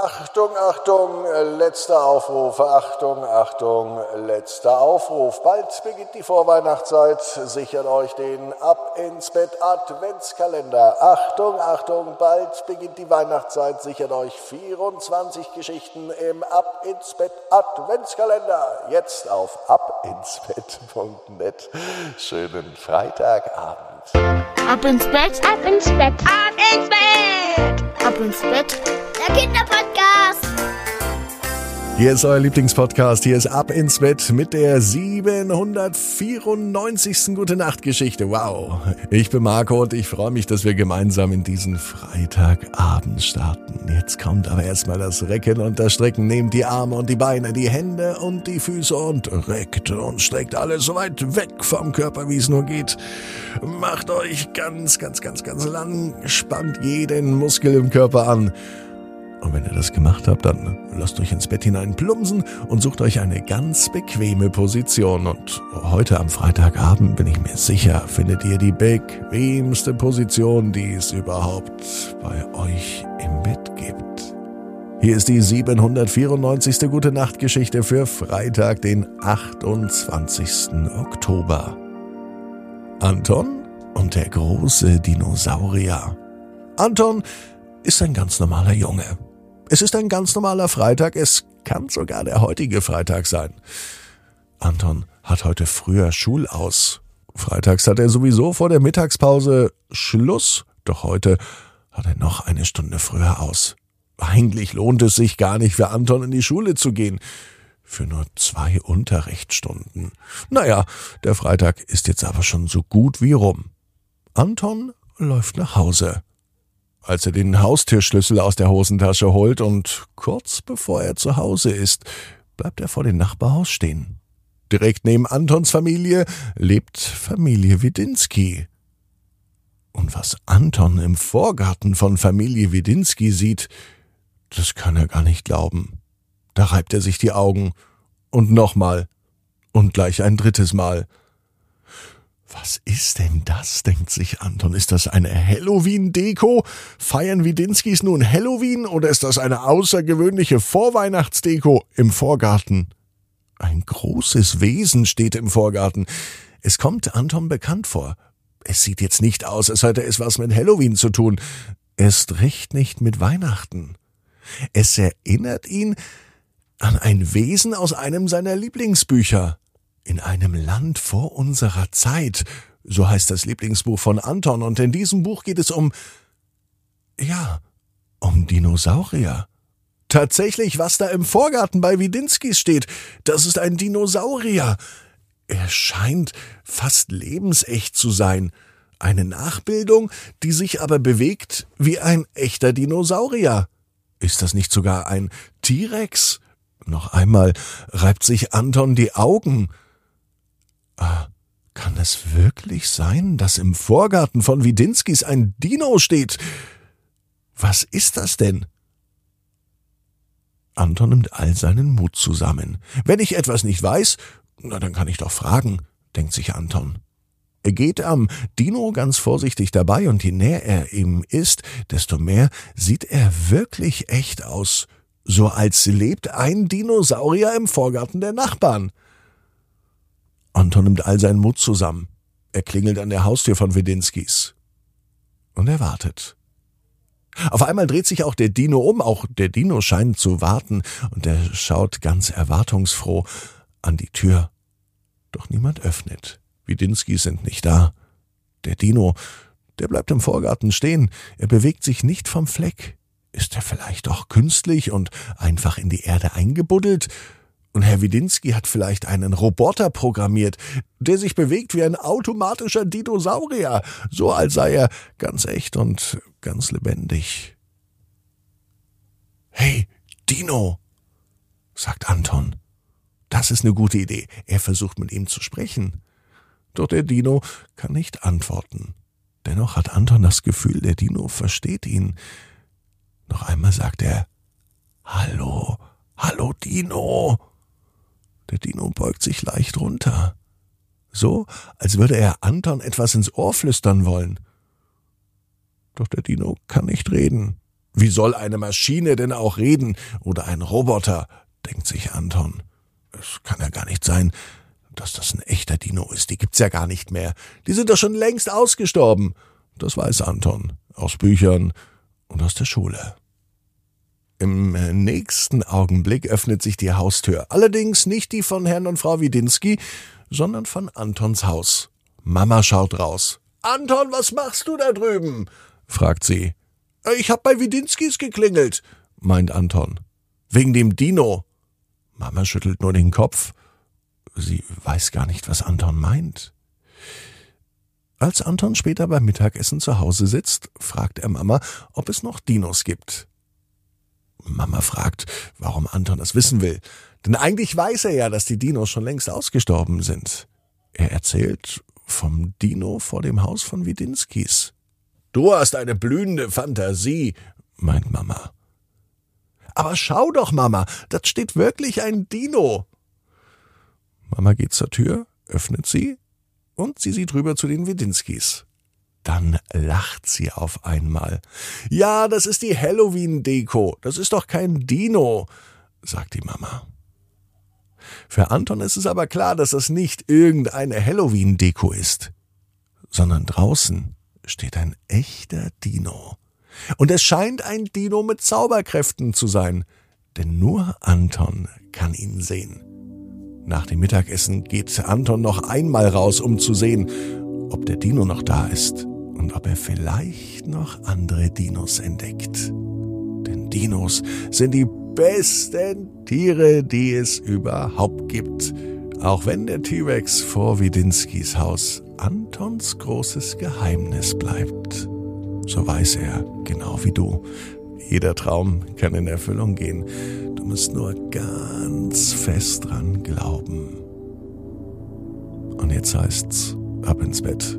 Achtung, Achtung, letzter Aufruf, Achtung, Achtung, letzter Aufruf. Bald beginnt die Vorweihnachtszeit. Sichert euch den Ab ins Bett Adventskalender. Achtung, Achtung, bald beginnt die Weihnachtszeit. Sichert euch 24 Geschichten im Ab ins Bett Adventskalender. Jetzt auf abinsbett.net. Schönen Freitagabend. Ab ins Bett, ab ins Bett, ab ins Bett, ab ins Bett. der Kinderpodcast. Hier ist euer Lieblingspodcast. Hier ist Ab ins Bett mit der 794. Gute Nacht Geschichte. Wow. Ich bin Marco und ich freue mich, dass wir gemeinsam in diesen Freitagabend starten. Jetzt kommt aber erstmal das Recken und das Strecken. Nehmt die Arme und die Beine, die Hände und die Füße und reckt und streckt alles so weit weg vom Körper, wie es nur geht. Macht euch ganz, ganz, ganz, ganz lang. Spannt jeden Muskel im Körper an. Und wenn ihr das gemacht habt, dann lasst euch ins Bett hinein plumpsen und sucht euch eine ganz bequeme Position. Und heute am Freitagabend bin ich mir sicher, findet ihr die bequemste Position, die es überhaupt bei euch im Bett gibt. Hier ist die 794. Gute Nacht Geschichte für Freitag, den 28. Oktober. Anton und der große Dinosaurier. Anton ist ein ganz normaler Junge. Es ist ein ganz normaler Freitag, es kann sogar der heutige Freitag sein. Anton hat heute früher Schulaus. Freitags hat er sowieso vor der Mittagspause Schluss, doch heute hat er noch eine Stunde früher aus. Eigentlich lohnt es sich gar nicht für Anton in die Schule zu gehen. Für nur zwei Unterrichtsstunden. Naja, der Freitag ist jetzt aber schon so gut wie rum. Anton läuft nach Hause als er den Haustürschlüssel aus der Hosentasche holt und kurz bevor er zu Hause ist, bleibt er vor dem Nachbarhaus stehen. Direkt neben Antons Familie lebt Familie Widinski. Und was Anton im Vorgarten von Familie Widinski sieht, das kann er gar nicht glauben. Da reibt er sich die Augen. Und nochmal. Und gleich ein drittes Mal. Was ist denn das, denkt sich Anton. Ist das eine Halloween-Deko? Feiern Widinskis nun Halloween oder ist das eine außergewöhnliche Vorweihnachtsdeko im Vorgarten? Ein großes Wesen steht im Vorgarten. Es kommt Anton bekannt vor. Es sieht jetzt nicht aus, als hätte es was mit Halloween zu tun. Erst recht nicht mit Weihnachten. Es erinnert ihn an ein Wesen aus einem seiner Lieblingsbücher. In einem Land vor unserer Zeit, so heißt das Lieblingsbuch von Anton, und in diesem Buch geht es um, ja, um Dinosaurier. Tatsächlich, was da im Vorgarten bei Widinskis steht, das ist ein Dinosaurier. Er scheint fast lebensecht zu sein. Eine Nachbildung, die sich aber bewegt wie ein echter Dinosaurier. Ist das nicht sogar ein T-Rex? Noch einmal reibt sich Anton die Augen. Ah, kann es wirklich sein, dass im Vorgarten von Widinskis ein Dino steht? Was ist das denn? Anton nimmt all seinen Mut zusammen. Wenn ich etwas nicht weiß, na dann kann ich doch fragen, denkt sich Anton. Er geht am Dino ganz vorsichtig dabei und je näher er ihm ist, desto mehr sieht er wirklich echt aus, so als lebt ein Dinosaurier im Vorgarten der Nachbarn. Anton nimmt all seinen Mut zusammen. Er klingelt an der Haustür von Wedinskis. Und er wartet. Auf einmal dreht sich auch der Dino um, auch der Dino scheint zu warten, und er schaut ganz erwartungsfroh an die Tür. Doch niemand öffnet. Widinskis sind nicht da. Der Dino, der bleibt im Vorgarten stehen, er bewegt sich nicht vom Fleck. Ist er vielleicht doch künstlich und einfach in die Erde eingebuddelt? Und Herr Widinski hat vielleicht einen Roboter programmiert, der sich bewegt wie ein automatischer Dinosaurier, so als sei er ganz echt und ganz lebendig. Hey, Dino, sagt Anton. Das ist eine gute Idee. Er versucht mit ihm zu sprechen. Doch der Dino kann nicht antworten. Dennoch hat Anton das Gefühl, der Dino versteht ihn. Noch einmal sagt er Hallo, hallo Dino. Der Dino beugt sich leicht runter. So, als würde er Anton etwas ins Ohr flüstern wollen. Doch der Dino kann nicht reden. Wie soll eine Maschine denn auch reden oder ein Roboter, denkt sich Anton. Es kann ja gar nicht sein, dass das ein echter Dino ist. Die gibt's ja gar nicht mehr. Die sind doch schon längst ausgestorben. Das weiß Anton aus Büchern und aus der Schule. Im nächsten Augenblick öffnet sich die Haustür. Allerdings nicht die von Herrn und Frau Widinski, sondern von Antons Haus. Mama schaut raus. Anton, was machst du da drüben? fragt sie. Ich hab bei Widinskis geklingelt, meint Anton. Wegen dem Dino. Mama schüttelt nur den Kopf. Sie weiß gar nicht, was Anton meint. Als Anton später beim Mittagessen zu Hause sitzt, fragt er Mama, ob es noch Dinos gibt. Mama fragt, warum Anton das wissen will. Denn eigentlich weiß er ja, dass die Dinos schon längst ausgestorben sind. Er erzählt vom Dino vor dem Haus von Widinskis. Du hast eine blühende Fantasie, meint Mama. Aber schau doch, Mama, da steht wirklich ein Dino. Mama geht zur Tür, öffnet sie und sie sieht rüber zu den Widinskis. Dann lacht sie auf einmal. Ja, das ist die Halloween-Deko. Das ist doch kein Dino, sagt die Mama. Für Anton ist es aber klar, dass das nicht irgendeine Halloween-Deko ist, sondern draußen steht ein echter Dino. Und es scheint ein Dino mit Zauberkräften zu sein, denn nur Anton kann ihn sehen. Nach dem Mittagessen geht Anton noch einmal raus, um zu sehen, ob der Dino noch da ist und ob er vielleicht noch andere Dinos entdeckt. Denn Dinos sind die besten Tiere, die es überhaupt gibt. Auch wenn der T-Rex vor Widinskis Haus Antons großes Geheimnis bleibt. So weiß er, genau wie du, jeder Traum kann in Erfüllung gehen. Du musst nur ganz fest dran glauben. Und jetzt heißt's, ab ins Bett.